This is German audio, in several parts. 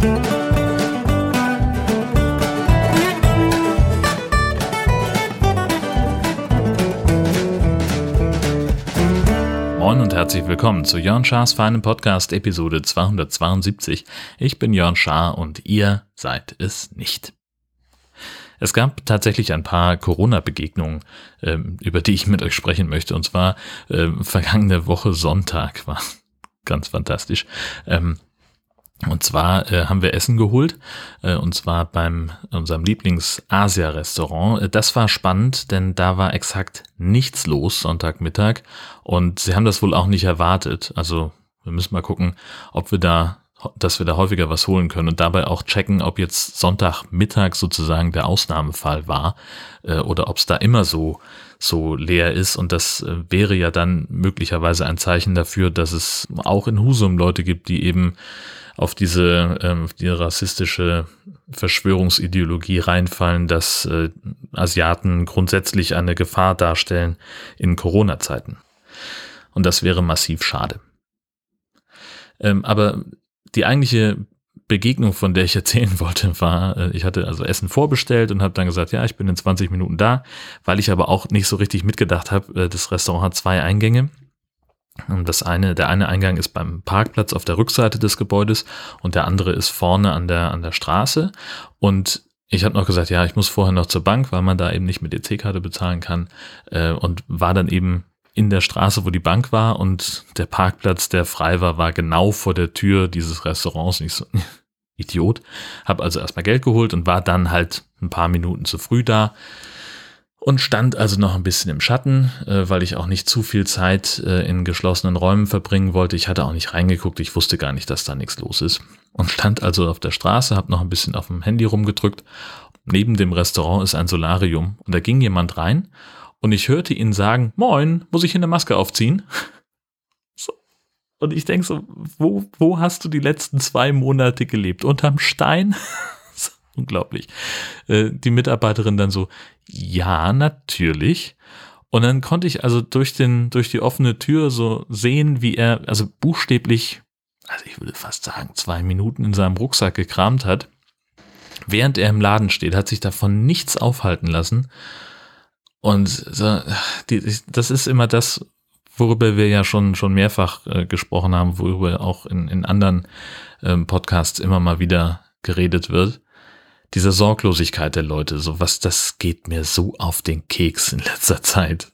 Moin und herzlich willkommen zu Jörn Schars feinem Podcast Episode 272. Ich bin Jörn Schaar und ihr seid es nicht. Es gab tatsächlich ein paar Corona-Begegnungen, ähm, über die ich mit euch sprechen möchte. Und zwar äh, vergangene Woche Sonntag war ganz fantastisch. Ähm, und zwar äh, haben wir Essen geholt, äh, und zwar beim unserem Lieblings-Asia-Restaurant. Äh, das war spannend, denn da war exakt nichts los Sonntagmittag und sie haben das wohl auch nicht erwartet. Also wir müssen mal gucken, ob wir da dass wir da häufiger was holen können und dabei auch checken, ob jetzt Sonntagmittag sozusagen der Ausnahmefall war äh, oder ob es da immer so so leer ist und das äh, wäre ja dann möglicherweise ein Zeichen dafür, dass es auch in Husum Leute gibt, die eben auf diese ähm, die rassistische Verschwörungsideologie reinfallen, dass äh, Asiaten grundsätzlich eine Gefahr darstellen in Corona-Zeiten. Und das wäre massiv schade. Ähm, aber die eigentliche Begegnung, von der ich erzählen wollte, war, äh, ich hatte also Essen vorbestellt und habe dann gesagt, ja, ich bin in 20 Minuten da, weil ich aber auch nicht so richtig mitgedacht habe, äh, das Restaurant hat zwei Eingänge. Und das eine, der eine Eingang ist beim Parkplatz auf der Rückseite des Gebäudes und der andere ist vorne an der, an der Straße. Und ich habe noch gesagt, ja, ich muss vorher noch zur Bank, weil man da eben nicht mit EC-Karte bezahlen kann. Äh, und war dann eben in der Straße, wo die Bank war und der Parkplatz, der frei war, war genau vor der Tür dieses Restaurants. Nicht so, Idiot. Hab also erstmal Geld geholt und war dann halt ein paar Minuten zu früh da und stand also noch ein bisschen im Schatten, äh, weil ich auch nicht zu viel Zeit äh, in geschlossenen Räumen verbringen wollte. Ich hatte auch nicht reingeguckt, ich wusste gar nicht, dass da nichts los ist. Und stand also auf der Straße, hab noch ein bisschen auf dem Handy rumgedrückt. Neben dem Restaurant ist ein Solarium und da ging jemand rein und ich hörte ihn sagen, Moin, muss ich hier eine Maske aufziehen? Und ich denke so, wo, wo hast du die letzten zwei Monate gelebt? Unterm Stein? Unglaublich. Äh, die Mitarbeiterin dann so, ja, natürlich. Und dann konnte ich also durch den, durch die offene Tür so sehen, wie er, also buchstäblich, also ich würde fast sagen, zwei Minuten in seinem Rucksack gekramt hat. Während er im Laden steht, hat sich davon nichts aufhalten lassen und so, die, das ist immer das, worüber wir ja schon, schon mehrfach äh, gesprochen haben, worüber auch in, in anderen ähm, Podcasts immer mal wieder geredet wird. Diese Sorglosigkeit der Leute, so was, das geht mir so auf den Keks in letzter Zeit.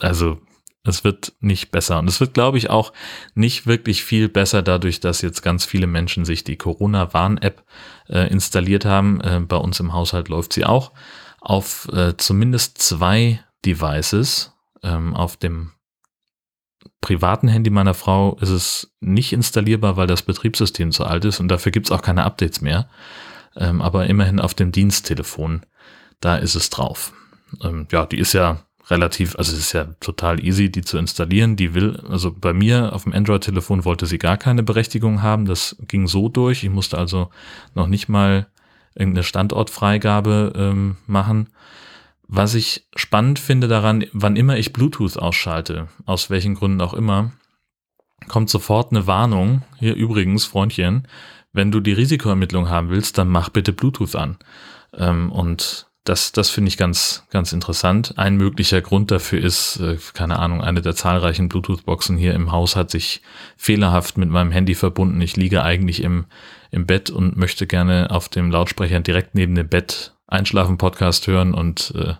Also, es wird nicht besser. Und es wird, glaube ich, auch nicht wirklich viel besser dadurch, dass jetzt ganz viele Menschen sich die Corona-Warn-App äh, installiert haben. Äh, bei uns im Haushalt läuft sie auch auf äh, zumindest zwei Devices. Ähm, auf dem privaten Handy meiner Frau ist es nicht installierbar, weil das Betriebssystem zu alt ist und dafür gibt es auch keine Updates mehr. Ähm, aber immerhin auf dem Diensttelefon, da ist es drauf. Ähm, ja, die ist ja relativ, also es ist ja total easy, die zu installieren. Die will, also bei mir auf dem Android-Telefon wollte sie gar keine Berechtigung haben. Das ging so durch. Ich musste also noch nicht mal irgendeine Standortfreigabe ähm, machen. Was ich spannend finde daran, wann immer ich Bluetooth ausschalte, aus welchen Gründen auch immer, kommt sofort eine Warnung. Hier übrigens, Freundchen, wenn du die Risikoermittlung haben willst, dann mach bitte Bluetooth an. Ähm, und das, das finde ich ganz, ganz interessant. Ein möglicher Grund dafür ist, äh, keine Ahnung, eine der zahlreichen Bluetooth-Boxen hier im Haus hat sich fehlerhaft mit meinem Handy verbunden. Ich liege eigentlich im, im Bett und möchte gerne auf dem Lautsprecher direkt neben dem Bett Einschlafen-Podcast hören und äh,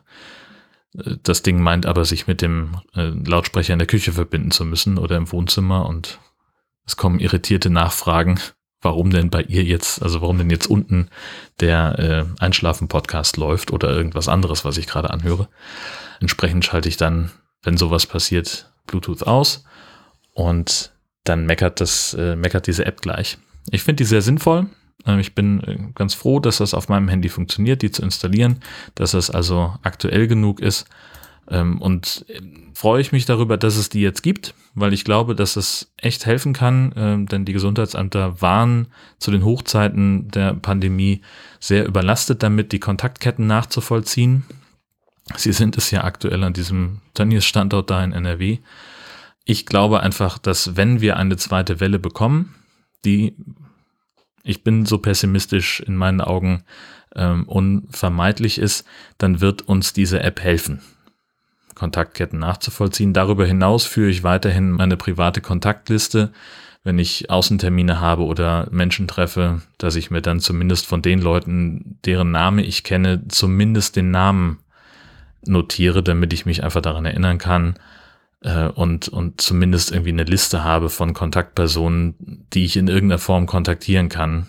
das Ding meint aber, sich mit dem äh, Lautsprecher in der Küche verbinden zu müssen oder im Wohnzimmer und es kommen irritierte Nachfragen warum denn bei ihr jetzt, also warum denn jetzt unten der äh, Einschlafen-Podcast läuft oder irgendwas anderes, was ich gerade anhöre. Entsprechend schalte ich dann, wenn sowas passiert, Bluetooth aus und dann meckert das, äh, meckert diese App gleich. Ich finde die sehr sinnvoll. Ähm, ich bin äh, ganz froh, dass das auf meinem Handy funktioniert, die zu installieren, dass es also aktuell genug ist ähm, und äh, freue ich mich darüber, dass es die jetzt gibt, weil ich glaube, dass es echt helfen kann, ähm, denn die Gesundheitsämter waren zu den Hochzeiten der Pandemie sehr überlastet damit, die Kontaktketten nachzuvollziehen. Sie sind es ja aktuell an diesem Tönnies-Standort da in NRW. Ich glaube einfach, dass wenn wir eine zweite Welle bekommen, die ich bin so pessimistisch in meinen Augen ähm, unvermeidlich ist, dann wird uns diese App helfen. Kontaktketten nachzuvollziehen. Darüber hinaus führe ich weiterhin meine private Kontaktliste, wenn ich Außentermine habe oder Menschen treffe, dass ich mir dann zumindest von den Leuten, deren Name ich kenne, zumindest den Namen notiere, damit ich mich einfach daran erinnern kann äh, und, und zumindest irgendwie eine Liste habe von Kontaktpersonen, die ich in irgendeiner Form kontaktieren kann,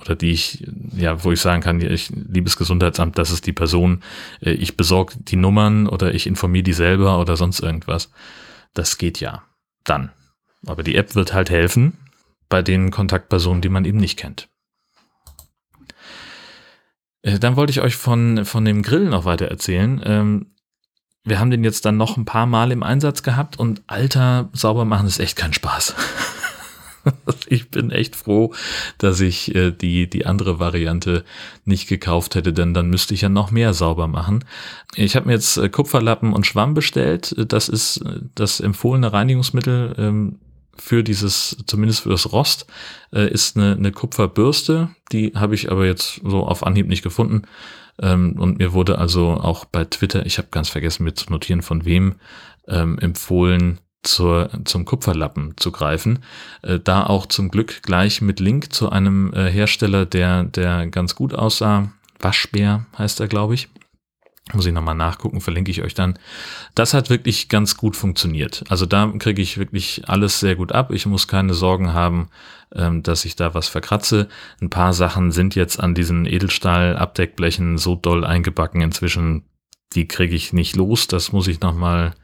oder die ich, ja, wo ich sagen kann, ich, liebes Gesundheitsamt, das ist die Person, äh, ich besorge die Nummern oder ich informiere die selber oder sonst irgendwas. Das geht ja. Dann. Aber die App wird halt helfen bei den Kontaktpersonen, die man eben nicht kennt. Äh, dann wollte ich euch von, von dem Grill noch weiter erzählen. Wir haben den jetzt dann noch ein paar Mal im Einsatz gehabt und alter, sauber machen ist echt kein Spaß. ich bin echt froh, dass ich äh, die, die andere Variante nicht gekauft hätte, denn dann müsste ich ja noch mehr sauber machen. Ich habe mir jetzt äh, Kupferlappen und Schwamm bestellt. Das ist äh, das empfohlene Reinigungsmittel ähm, für dieses, zumindest für das Rost, äh, ist eine, eine Kupferbürste. Die habe ich aber jetzt so auf Anhieb nicht gefunden. Ähm, und mir wurde also auch bei Twitter, ich habe ganz vergessen mir zu notieren, von wem, ähm, empfohlen, zur, zum Kupferlappen zu greifen. Äh, da auch zum Glück gleich mit Link zu einem äh, Hersteller, der, der ganz gut aussah. Waschbär heißt er, glaube ich. Muss ich nochmal nachgucken, verlinke ich euch dann. Das hat wirklich ganz gut funktioniert. Also da kriege ich wirklich alles sehr gut ab. Ich muss keine Sorgen haben, ähm, dass ich da was verkratze. Ein paar Sachen sind jetzt an diesen Edelstahl-Abdeckblechen so doll eingebacken inzwischen, die kriege ich nicht los. Das muss ich nochmal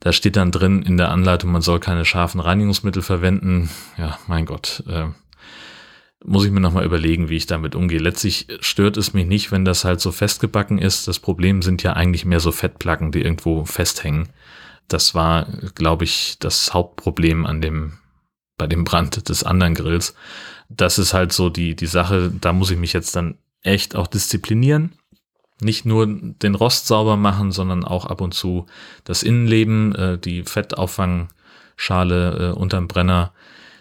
da steht dann drin in der Anleitung, man soll keine scharfen Reinigungsmittel verwenden. Ja, mein Gott. Äh, muss ich mir nochmal überlegen, wie ich damit umgehe. Letztlich stört es mich nicht, wenn das halt so festgebacken ist. Das Problem sind ja eigentlich mehr so Fettplacken, die irgendwo festhängen. Das war, glaube ich, das Hauptproblem an dem, bei dem Brand des anderen Grills. Das ist halt so die, die Sache, da muss ich mich jetzt dann echt auch disziplinieren nicht nur den Rost sauber machen, sondern auch ab und zu das Innenleben, äh, die Fettauffangschale äh, unterm Brenner,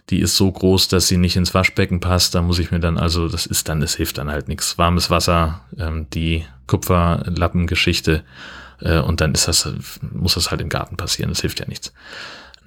die ist so groß, dass sie nicht ins Waschbecken passt. Da muss ich mir dann also, das ist dann, es hilft dann halt nichts. Warmes Wasser, ähm, die Kupferlappengeschichte äh, und dann ist das, muss das halt im Garten passieren. Das hilft ja nichts.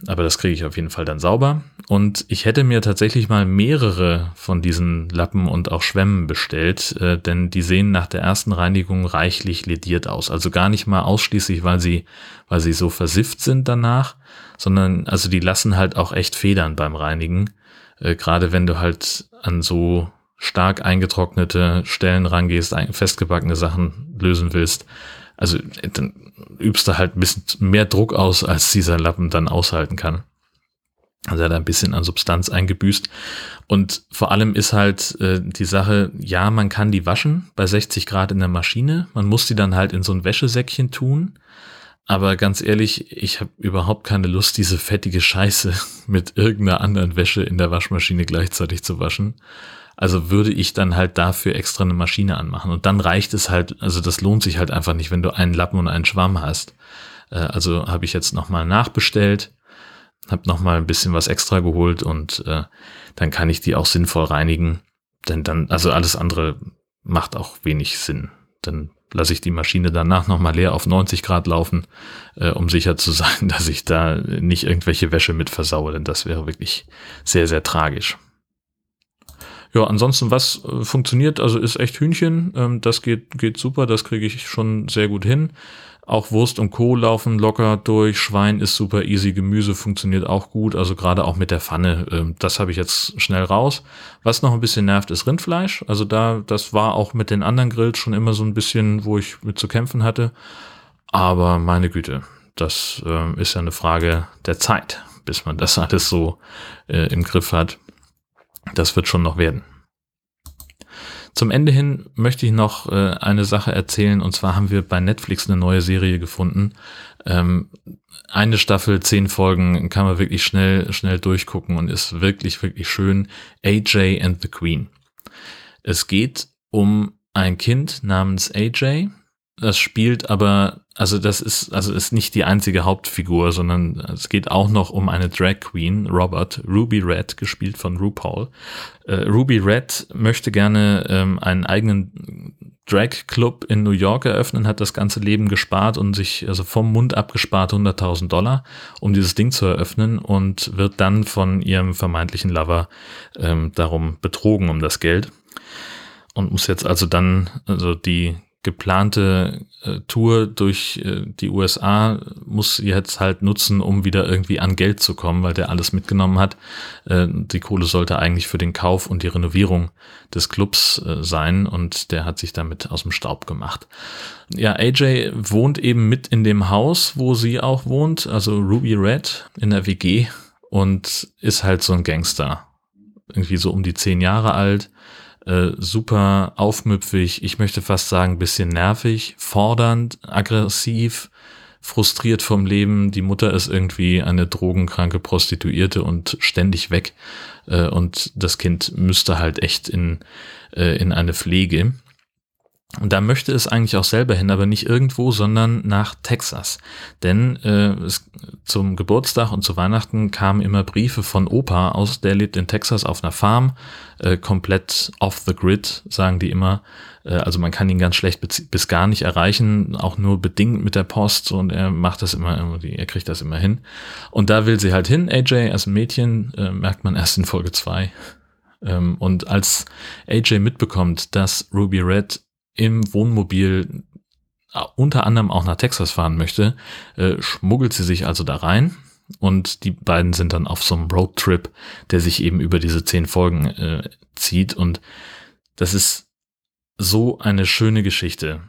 Aber das kriege ich auf jeden Fall dann sauber. Und ich hätte mir tatsächlich mal mehrere von diesen Lappen und auch Schwämmen bestellt, äh, denn die sehen nach der ersten Reinigung reichlich lediert aus. Also gar nicht mal ausschließlich, weil sie, weil sie so versifft sind danach, sondern also die lassen halt auch echt Federn beim Reinigen. Äh, Gerade wenn du halt an so stark eingetrocknete Stellen rangehst, festgebackene Sachen lösen willst, also dann übst du halt ein bisschen mehr Druck aus, als dieser Lappen dann aushalten kann. Also er hat ein bisschen an Substanz eingebüßt. Und vor allem ist halt äh, die Sache, ja, man kann die waschen bei 60 Grad in der Maschine. Man muss die dann halt in so ein Wäschesäckchen tun. Aber ganz ehrlich, ich habe überhaupt keine Lust, diese fettige Scheiße mit irgendeiner anderen Wäsche in der Waschmaschine gleichzeitig zu waschen. Also würde ich dann halt dafür extra eine Maschine anmachen. Und dann reicht es halt, also das lohnt sich halt einfach nicht, wenn du einen Lappen und einen Schwamm hast. Äh, also habe ich jetzt nochmal nachbestellt, habe nochmal ein bisschen was extra geholt und äh, dann kann ich die auch sinnvoll reinigen. Denn dann, also alles andere macht auch wenig Sinn. Dann lasse ich die Maschine danach nochmal leer auf 90 Grad laufen, äh, um sicher zu sein, dass ich da nicht irgendwelche Wäsche mit versaue, denn das wäre wirklich sehr, sehr tragisch. Ja, ansonsten, was äh, funktioniert, also ist echt Hühnchen. Ähm, das geht, geht super, das kriege ich schon sehr gut hin. Auch Wurst und Co. laufen locker durch. Schwein ist super easy. Gemüse funktioniert auch gut. Also gerade auch mit der Pfanne. Ähm, das habe ich jetzt schnell raus. Was noch ein bisschen nervt, ist Rindfleisch. Also da, das war auch mit den anderen Grills schon immer so ein bisschen, wo ich mit zu kämpfen hatte. Aber meine Güte, das äh, ist ja eine Frage der Zeit, bis man das alles so äh, im Griff hat. Das wird schon noch werden. Zum Ende hin möchte ich noch äh, eine Sache erzählen und zwar haben wir bei Netflix eine neue Serie gefunden. Ähm, eine Staffel, zehn Folgen kann man wirklich schnell, schnell durchgucken und ist wirklich, wirklich schön. AJ and the Queen. Es geht um ein Kind namens AJ, das spielt aber, also das ist, also ist nicht die einzige Hauptfigur, sondern es geht auch noch um eine Drag Queen, Robert, Ruby Red, gespielt von RuPaul. Äh, Ruby Red möchte gerne ähm, einen eigenen Drag Club in New York eröffnen, hat das ganze Leben gespart und sich also vom Mund abgespart 100.000 Dollar, um dieses Ding zu eröffnen und wird dann von ihrem vermeintlichen Lover ähm, darum betrogen um das Geld und muss jetzt also dann also die geplante äh, Tour durch äh, die USA muss jetzt halt nutzen, um wieder irgendwie an Geld zu kommen, weil der alles mitgenommen hat. Äh, die Kohle sollte eigentlich für den Kauf und die Renovierung des Clubs äh, sein und der hat sich damit aus dem Staub gemacht. Ja, AJ wohnt eben mit in dem Haus, wo sie auch wohnt, also Ruby Red in der WG und ist halt so ein Gangster. Irgendwie so um die zehn Jahre alt äh, super aufmüpfig, ich möchte fast sagen, bisschen nervig, fordernd, aggressiv, frustriert vom Leben. Die Mutter ist irgendwie eine drogenkranke Prostituierte und ständig weg. Äh, und das Kind müsste halt echt in, äh, in eine Pflege. Und da möchte es eigentlich auch selber hin, aber nicht irgendwo, sondern nach Texas. Denn äh, es, zum Geburtstag und zu Weihnachten kamen immer Briefe von Opa aus, der lebt in Texas auf einer Farm, äh, komplett off the grid, sagen die immer. Äh, also man kann ihn ganz schlecht bis gar nicht erreichen, auch nur bedingt mit der Post und er macht das immer irgendwie, er kriegt das immer hin. Und da will sie halt hin, AJ als Mädchen, äh, merkt man erst in Folge zwei. Ähm, und als AJ mitbekommt, dass Ruby Red im Wohnmobil äh, unter anderem auch nach Texas fahren möchte, äh, schmuggelt sie sich also da rein. Und die beiden sind dann auf so einem Roadtrip, der sich eben über diese zehn Folgen äh, zieht. Und das ist so eine schöne Geschichte,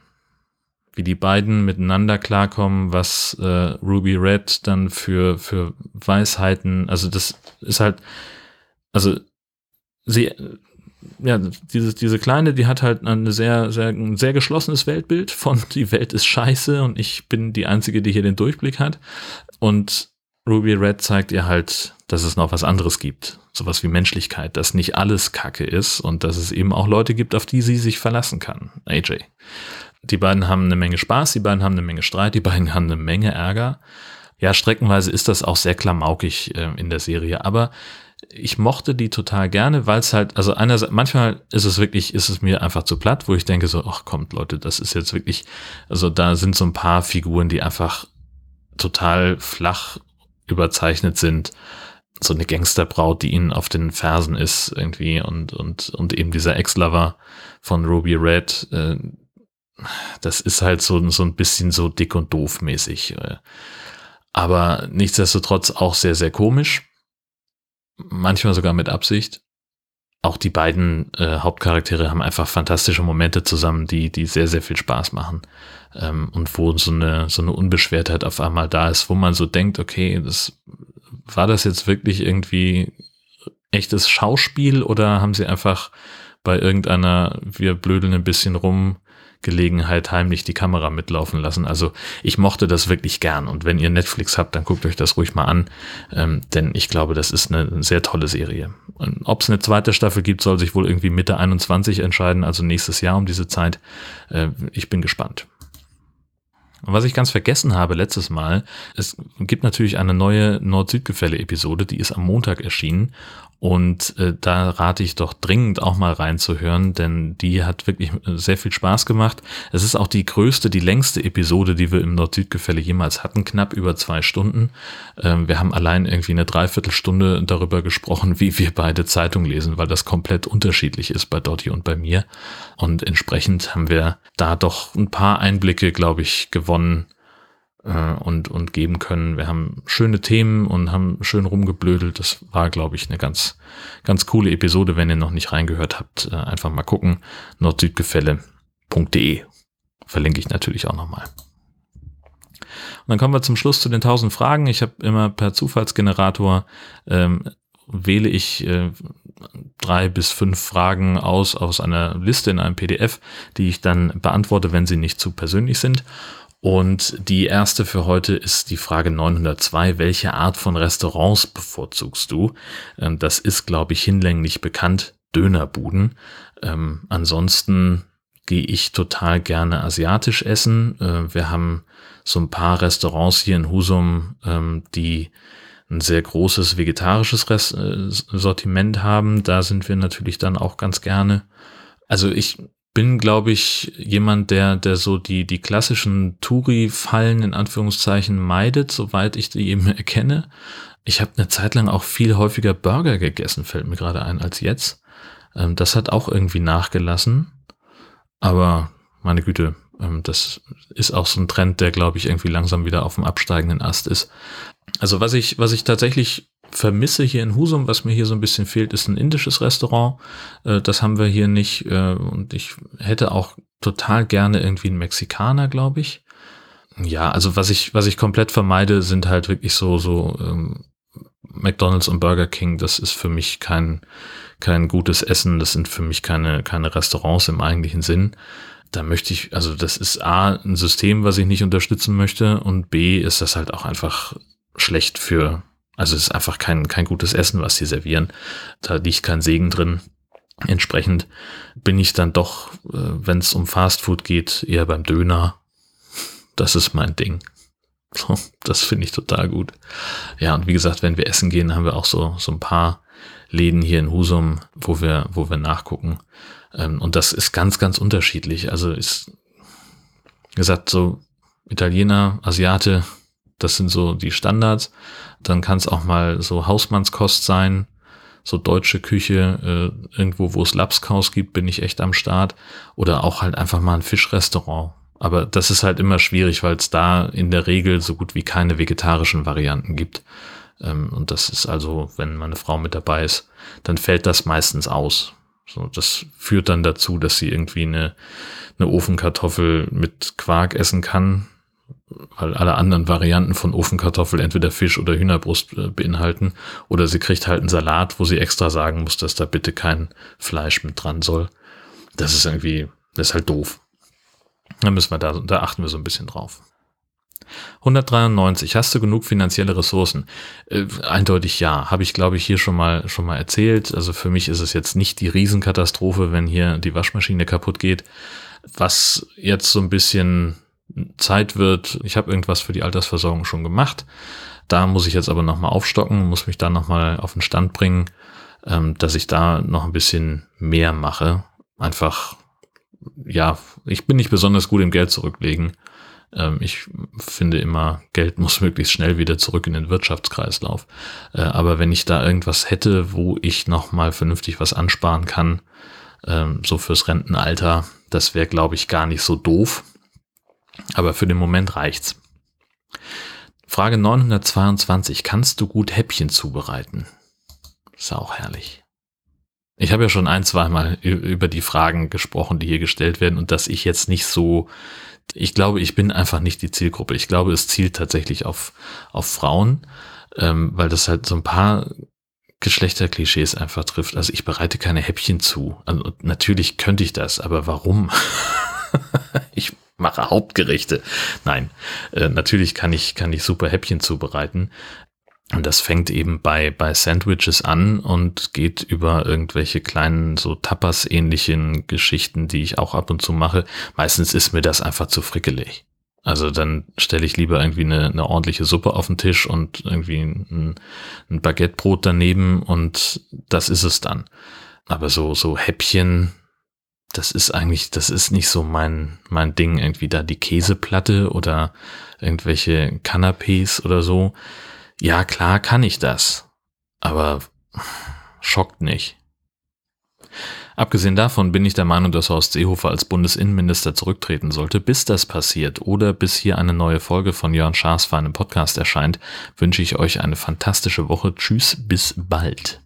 wie die beiden miteinander klarkommen, was äh, Ruby Red dann für für Weisheiten, also das ist halt, also sie ja, diese, diese Kleine, die hat halt eine sehr, sehr, ein sehr geschlossenes Weltbild von die Welt ist scheiße und ich bin die Einzige, die hier den Durchblick hat. Und Ruby Red zeigt ihr halt, dass es noch was anderes gibt. Sowas wie Menschlichkeit, dass nicht alles Kacke ist und dass es eben auch Leute gibt, auf die sie sich verlassen kann. AJ. Die beiden haben eine Menge Spaß, die beiden haben eine Menge Streit, die beiden haben eine Menge Ärger. Ja, streckenweise ist das auch sehr klamaukig äh, in der Serie, aber ich mochte die total gerne, weil es halt, also einerseits, manchmal ist es wirklich, ist es mir einfach zu platt, wo ich denke so, ach kommt Leute, das ist jetzt wirklich, also da sind so ein paar Figuren, die einfach total flach überzeichnet sind. So eine Gangsterbraut, die ihnen auf den Fersen ist irgendwie und, und, und eben dieser Ex-Lover von Ruby Red, äh, das ist halt so, so ein bisschen so dick und doof mäßig. Äh. Aber nichtsdestotrotz auch sehr, sehr komisch manchmal sogar mit Absicht. Auch die beiden äh, Hauptcharaktere haben einfach fantastische Momente zusammen, die, die sehr, sehr viel Spaß machen. Ähm, und wo so eine, so eine Unbeschwertheit auf einmal da ist, wo man so denkt, okay, das, war das jetzt wirklich irgendwie echtes Schauspiel oder haben sie einfach bei irgendeiner, wir blödeln ein bisschen rum, Gelegenheit heimlich die Kamera mitlaufen lassen. Also ich mochte das wirklich gern. Und wenn ihr Netflix habt, dann guckt euch das ruhig mal an, ähm, denn ich glaube, das ist eine sehr tolle Serie. Ob es eine zweite Staffel gibt, soll sich wohl irgendwie Mitte 21 entscheiden, also nächstes Jahr um diese Zeit. Äh, ich bin gespannt. Und was ich ganz vergessen habe letztes Mal, es gibt natürlich eine neue Nord-Süd-Gefälle-Episode, die ist am Montag erschienen und äh, da rate ich doch dringend auch mal reinzuhören, denn die hat wirklich äh, sehr viel Spaß gemacht. Es ist auch die größte, die längste Episode, die wir im Nord-Süd-Gefälle jemals hatten, knapp über zwei Stunden. Ähm, wir haben allein irgendwie eine Dreiviertelstunde darüber gesprochen, wie wir beide Zeitung lesen, weil das komplett unterschiedlich ist bei Dotti und bei mir. Und entsprechend haben wir da doch ein paar Einblicke, glaube ich, gewonnen, äh, und, und geben können. Wir haben schöne Themen und haben schön rumgeblödelt. Das war, glaube ich, eine ganz, ganz coole Episode. Wenn ihr noch nicht reingehört habt, äh, einfach mal gucken. nordsüdgefälle.de verlinke ich natürlich auch nochmal. Und dann kommen wir zum Schluss zu den 1000 Fragen. Ich habe immer per Zufallsgenerator ähm, wähle ich äh, drei bis fünf Fragen aus aus einer Liste in einem PDF, die ich dann beantworte, wenn sie nicht zu persönlich sind. Und die erste für heute ist die Frage 902. Welche Art von Restaurants bevorzugst du? Ähm, das ist, glaube ich, hinlänglich bekannt. Dönerbuden. Ähm, ansonsten gehe ich total gerne asiatisch essen. Äh, wir haben so ein paar Restaurants hier in Husum, ähm, die ein sehr großes vegetarisches Rest, äh, Sortiment haben. Da sind wir natürlich dann auch ganz gerne. Also ich bin, glaube ich, jemand, der, der so die, die klassischen Touri-Fallen in Anführungszeichen meidet, soweit ich die eben erkenne. Ich habe eine Zeit lang auch viel häufiger Burger gegessen, fällt mir gerade ein, als jetzt. Ähm, das hat auch irgendwie nachgelassen. Aber meine Güte, ähm, das ist auch so ein Trend, der, glaube ich, irgendwie langsam wieder auf dem absteigenden Ast ist. Also was ich, was ich tatsächlich vermisse hier in Husum, was mir hier so ein bisschen fehlt, ist ein indisches Restaurant. Äh, das haben wir hier nicht. Äh, und ich hätte auch total gerne irgendwie einen Mexikaner, glaube ich. Ja, also was ich, was ich komplett vermeide, sind halt wirklich so, so ähm, McDonalds und Burger King. Das ist für mich kein, kein gutes Essen. Das sind für mich keine, keine Restaurants im eigentlichen Sinn. Da möchte ich, also das ist A, ein System, was ich nicht unterstützen möchte und B, ist das halt auch einfach schlecht für, also es ist einfach kein, kein gutes Essen, was sie servieren. Da liegt kein Segen drin. Entsprechend bin ich dann doch, äh, wenn es um Fastfood geht, eher beim Döner. Das ist mein Ding. Das finde ich total gut. Ja, und wie gesagt, wenn wir essen gehen, haben wir auch so, so ein paar Läden hier in Husum, wo wir, wo wir nachgucken. Ähm, und das ist ganz, ganz unterschiedlich. Also ist, wie gesagt, so Italiener, Asiate, das sind so die Standards. Dann kann es auch mal so Hausmannskost sein, so deutsche Küche, äh, irgendwo, wo es Lapskaus gibt, bin ich echt am Start. Oder auch halt einfach mal ein Fischrestaurant. Aber das ist halt immer schwierig, weil es da in der Regel so gut wie keine vegetarischen Varianten gibt. Ähm, und das ist also, wenn meine Frau mit dabei ist, dann fällt das meistens aus. So, das führt dann dazu, dass sie irgendwie eine, eine Ofenkartoffel mit Quark essen kann, weil alle anderen Varianten von Ofenkartoffel entweder Fisch oder Hühnerbrust äh, beinhalten. Oder sie kriegt halt einen Salat, wo sie extra sagen muss, dass da bitte kein Fleisch mit dran soll. Das ist irgendwie, das ist halt doof. Da müssen wir da, da achten wir so ein bisschen drauf. 193. Hast du genug finanzielle Ressourcen? Äh, eindeutig ja. Habe ich, glaube ich, hier schon mal, schon mal erzählt. Also für mich ist es jetzt nicht die Riesenkatastrophe, wenn hier die Waschmaschine kaputt geht. Was jetzt so ein bisschen Zeit wird, ich habe irgendwas für die Altersversorgung schon gemacht. Da muss ich jetzt aber nochmal aufstocken, muss mich da nochmal auf den Stand bringen, ähm, dass ich da noch ein bisschen mehr mache. Einfach, ja, ich bin nicht besonders gut im Geld zurücklegen. Ähm, ich finde immer, Geld muss möglichst schnell wieder zurück in den Wirtschaftskreislauf. Äh, aber wenn ich da irgendwas hätte, wo ich nochmal vernünftig was ansparen kann, ähm, so fürs Rentenalter, das wäre, glaube ich, gar nicht so doof. Aber für den Moment reicht's. Frage 922. Kannst du gut Häppchen zubereiten? Ist auch herrlich. Ich habe ja schon ein, zweimal über die Fragen gesprochen, die hier gestellt werden und dass ich jetzt nicht so, ich glaube, ich bin einfach nicht die Zielgruppe. Ich glaube, es zielt tatsächlich auf, auf Frauen, ähm, weil das halt so ein paar Geschlechterklischees einfach trifft. Also ich bereite keine Häppchen zu. Also natürlich könnte ich das, aber warum? ich mache Hauptgerichte. Nein, äh, natürlich kann ich, kann ich super Häppchen zubereiten. Und das fängt eben bei, bei Sandwiches an und geht über irgendwelche kleinen, so Tapas-ähnlichen Geschichten, die ich auch ab und zu mache. Meistens ist mir das einfach zu frickelig. Also dann stelle ich lieber irgendwie eine, eine ordentliche Suppe auf den Tisch und irgendwie ein, ein Baguettebrot daneben und das ist es dann. Aber so, so Häppchen, das ist eigentlich, das ist nicht so mein, mein Ding, irgendwie da die Käseplatte oder irgendwelche Canapés oder so. Ja, klar kann ich das, aber schockt nicht. Abgesehen davon bin ich der Meinung, dass Horst Seehofer als Bundesinnenminister zurücktreten sollte. Bis das passiert oder bis hier eine neue Folge von Jörn Schaas für einen Podcast erscheint, wünsche ich euch eine fantastische Woche. Tschüss, bis bald.